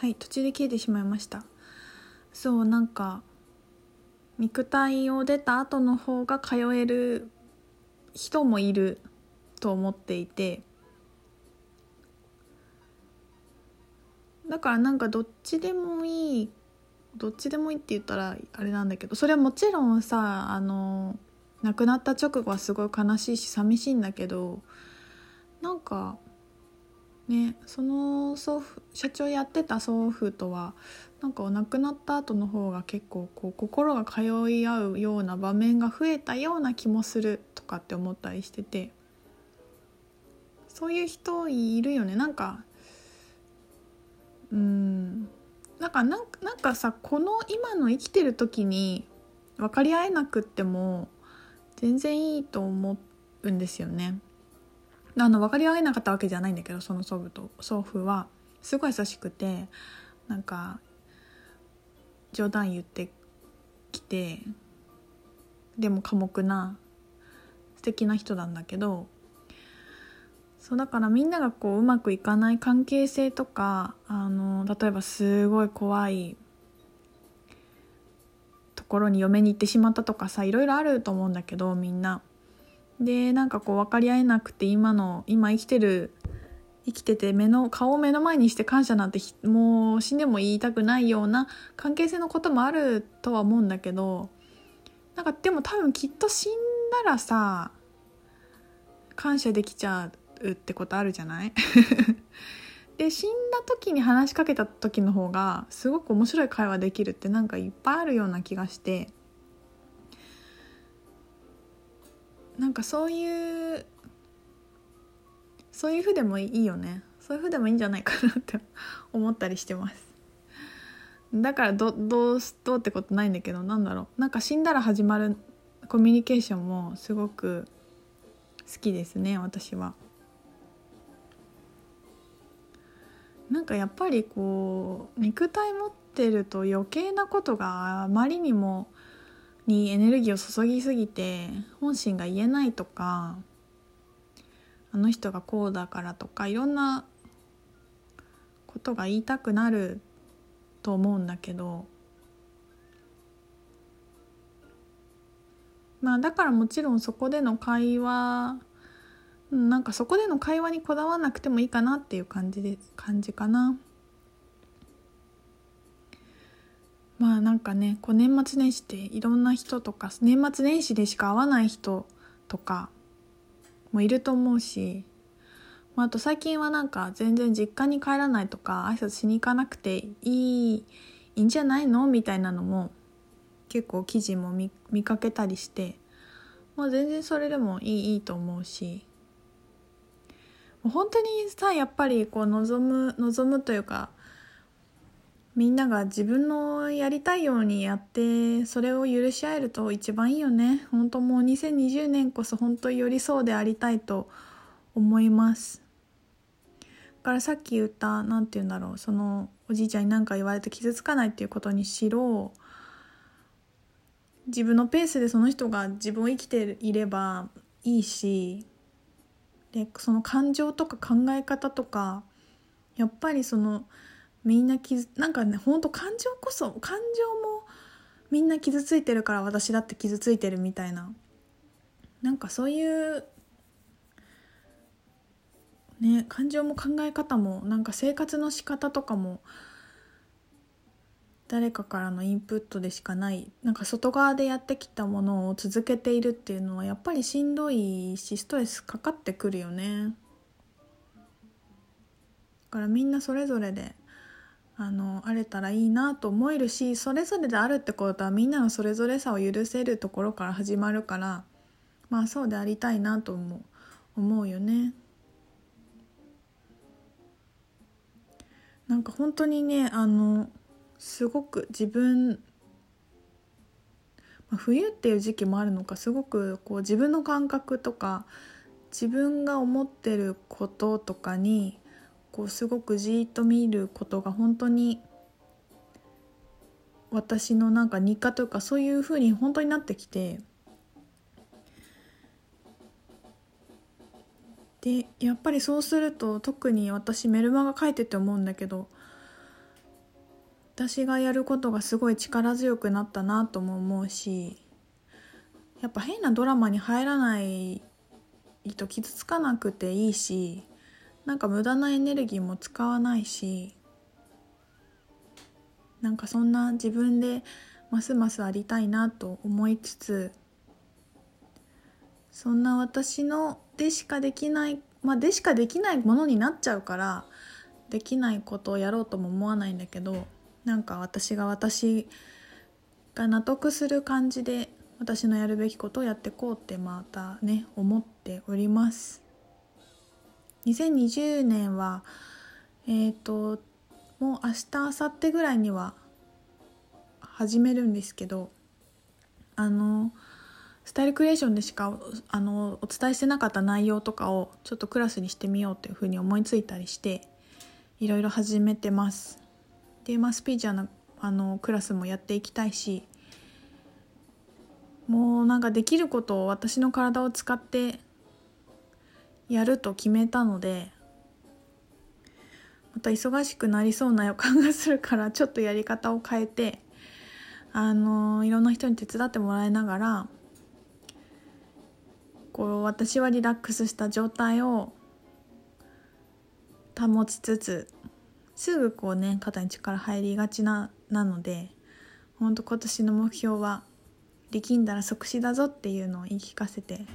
はい途中で消えてしまいました。そうなんか肉体を出た後の方が通える人もいると思っていてだからなんかどっちでもいいどっちでもいいって言ったらあれなんだけどそれはもちろんさあの亡くなった直後はすごい悲しいし寂しいんだけどなんかねその祖父社長やってた祖父とはなんか亡くなった後の方が結構こう心が通い合うような場面が増えたような気もするとかって思ったりしてて。そういう人いるよね。なんかうん。なんかなんかさこの今の生きてる時に分かり合えなくっても全然いいと思うんですよね。あの分かり合えなかったわけじゃないんだけどその祖父と祖父はすごい優しくてなんか冗談言ってきてでも寡黙な素敵な人なんだけどそうだからみんながこううまくいかない関係性とかあの例えばすごい怖いところに嫁に行ってしまったとかさいろいろあると思うんだけどみんな。でなんかこう分かり合えなくて今の今生きてる生きてて目の顔を目の前にして感謝なんてもう死んでも言いたくないような関係性のこともあるとは思うんだけどなんかでも多分きっと死んだらさ感謝できちゃうってことあるじゃない？で死んだ時に話しかけた時の方がすごく面白い会話できるってなんかいっぱいあるような気がして。なんかそういうそういうふうでもいいよね。そういうふうでもいいんじゃないかなって思ったりしてます。だからどどうどうってことないんだけどなんだろう。なんか死んだら始まるコミュニケーションもすごく好きですね私は。なんかやっぱりこう肉体持ってると余計なことがあまりにもにエネルギーを注ぎすぎて本心が言えないとかあの人がこうだからとかいろんなことが言いたくなると思うんだけどまあだからもちろんそこでの会話なんかそこでの会話にこだわらなくてもいいかなっていう感じで感じかな。まあなんかねこう年末年始っていろんな人とか年末年始でしか会わない人とかもいると思うし、まあ、あと最近はなんか全然実家に帰らないとか挨拶しに行かなくていいいいんじゃないのみたいなのも結構記事も見かけたりして、まあ、全然それでもいいいいと思うし本当にさやっぱりこう望む望むというかみんなが自分のやりたいようにやってそれを許し合えると一番いいよね。本当もう2020年こそ本当に寄りそうでありたいと思います。だからさっき言った何て言うんだろう。そのおじいちゃんに何か言われて傷つかないっていうことにしろ自分のペースでその人が自分を生きていればいいしでその感情とか考え方とかやっぱりそのみんな傷なんかねほんと感情こそ感情もみんな傷ついてるから私だって傷ついてるみたいな。なんかそういうね感情も考え方もなんか生活の仕方とかも誰かからのインプットでしかない。なんか外側でやってきたものを続けているっていうのはやっぱりしんどいしストレスかかってくるよね。だからみんなそれぞれであのあれたらいいなと思えるしそれぞれであるってことはみんなのそれぞれさを許せるところから始まるからまあそうでありたいなと思う思うよね。なんか本当にねあのすごく自分、まあ、冬っていう時期もあるのかすごくこう自分の感覚とか自分が思ってることとかにこうすごくじっと見ることが本当に私のなんか日課というかそういうふうに本当になってきてでやっぱりそうすると特に私メルマガ書いてて思うんだけど私がやることがすごい力強くなったなとも思うしやっぱ変なドラマに入らないと傷つかなくていいしなんか無駄なエネルギーも使わないしなんかそんな自分でますますありたいなと思いつつそんな私のでしかできないまあでしかできないものになっちゃうからできないことをやろうとも思わないんだけどなんか私が私が納得する感じで私のやるべきことをやってこうってまたね思っております。2020年はえっ、ー、ともう明日明後日ぐらいには始めるんですけどあのスタイルクリエーションでしかあのお伝えしてなかった内容とかをちょっとクラスにしてみようというふうに思いついたりしていろいろ始めてます。で、まあ、スピーチャーのあのクラスもやっていきたいしもうなんかできることを私の体を使ってやると決めたのでまた忙しくなりそうな予感がするから ちょっとやり方を変えてあのいろんな人に手伝ってもらいながらこう私はリラックスした状態を保ちつつすぐこうね肩に力入りがちななので本当今年の目標は力んだら即死だぞっていうのを言い聞かせて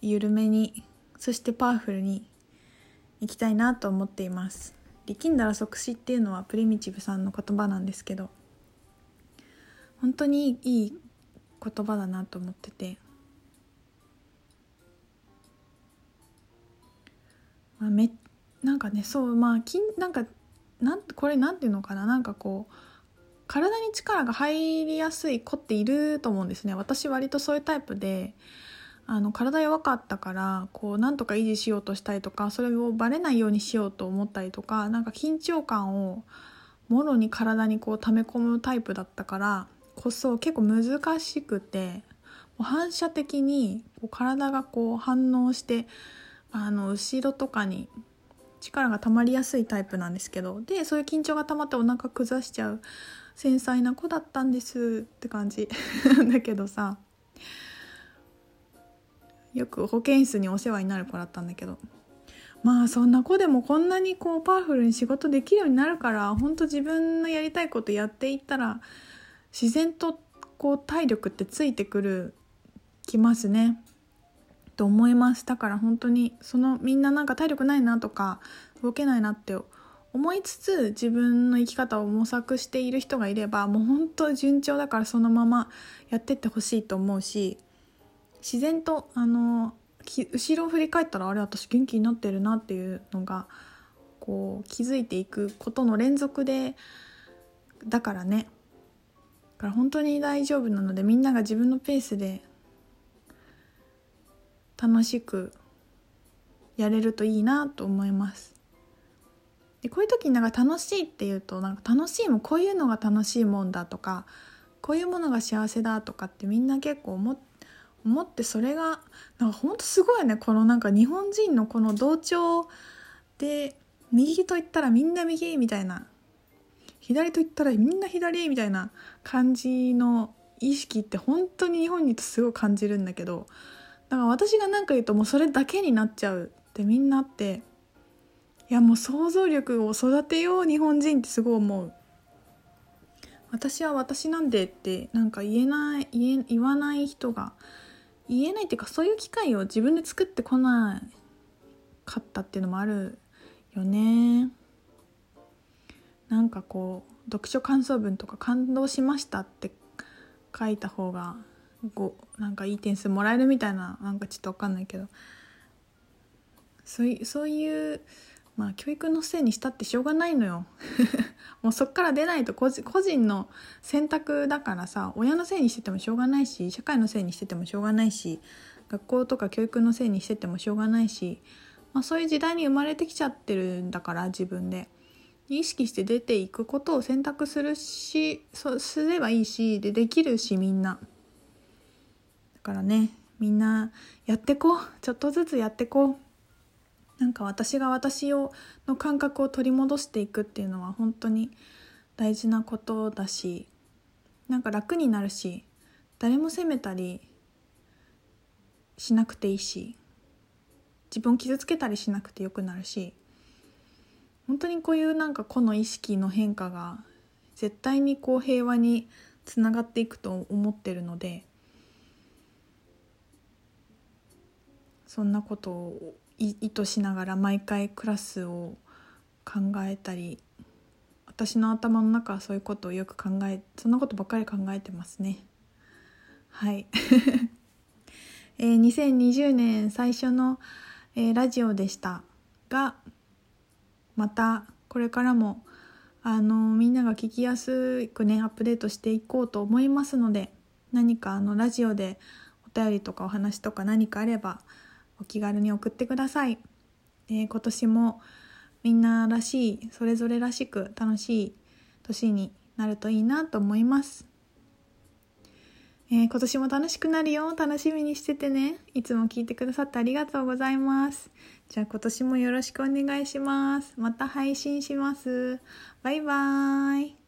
緩めにそしてパワフルにいきたいなと思っています。力んだら即死っていうのはプリミチブさんの言葉なんですけど本当にいい言葉だなと思ってて。まあ、めなんかねそうまあ筋なんかなんこれなんていうのかな？なんかこう体に力が入りやすい子っていると思うんですね。私割とそういうタイプであの体弱かったからこうなんとか維持しようとしたりとかそれをバレないようにしようと思ったりとかなんか緊張感をもろに体にこう溜め込むタイプだったからこそ結構難しくて反射的にこう体がこう反応してあの後ろとかに力が溜まりやすいタイプなんですけどでそういう緊張が溜まってお腹崩しちゃう繊細な子だったんですって感じ だけどさ。よく保健室にお世話になる子だったんだけどまあそんな子でもこんなにこうパワフルに仕事できるようになるから本当自分のやりたいことやっていったら自然とこう体力ってついてくるきますね。と思いますだから本当にそのみんななんか体力ないなとか動けないなって思いつつ自分の生き方を模索している人がいればもう本当順調だからそのままやってってほしいと思うし自然とあの後ろを振り返ったらあれ私元気になってるなっていうのがこう気づいていくことの連続でだからね。だから本当に大丈夫なのでみんなが自分のペースで楽しくやれるといいなと思います。でこういう時になんか楽しいっていうとなんか楽しいもこういうのが楽しいもんだとかこういうものが幸せだとかってみんな結構思っ思ってそれがなんかほんとすごいね。このなんか日本人のこの同調で右と言ったらみんな右みたいな左と言ったらみんな左みたいな感じの意識って本当に日本にとすごい感じるんだけどだから私が何か言うともうそれだけになっちゃうってみんなっていやもう想像力を育てよう日本人ってすごい思う。私は私なんでってなんか言えない言え言わない人が言えないっていうかそういう機会を自分で作ってこなかったっていうのもあるよね。なんかこう読書感想文とか感動しましたって書いた方が5なんかいい点数もらえるみたいななんかちょっと分かんないけど。そういうそういうまあ教育のせいにしたってしょうがないのよ もうそっから出ないと個人の選択だからさ親のせいにしててもしょうがないし社会のせいにしててもしょうがないし学校とか教育のせいにしててもしょうがないし、まあ、そういう時代に生まれてきちゃってるんだから自分で。意識して出ていくことを選択するしそうすればいいしでできるしみんな。だからねみんなやってこうちょっとずつやってこうなんか私が私をの感覚を取り戻していくっていうのは本当に大事なことだしなんか楽になるし誰も責めたりしなくていいし自分を傷つけたりしなくてよくなるし本当にこういうなんか個の意識の変化が絶対にこう平和につながっていくと思ってるのでそんなことを意図しながら毎回クラスを考えたり私の頭の中はそういうことをよく考えそんなことばっかり考えてますね。はい。えー、2020年最初の、えー、ラジオでした。がまたこれからもあのみんなが聞きやすくねアップデートしていこうと思いますので何かあのラジオでお便りとかお話とか何かあればお気軽に送ってください、えー、今年もみんならしいそれぞれらしく楽しい年になるといいなと思います。えー、今年も楽しくなるよ。楽しみにしててね。いつも聞いてくださってありがとうございます。じゃあ今年もよろしくお願いします。また配信します。バイバーイ。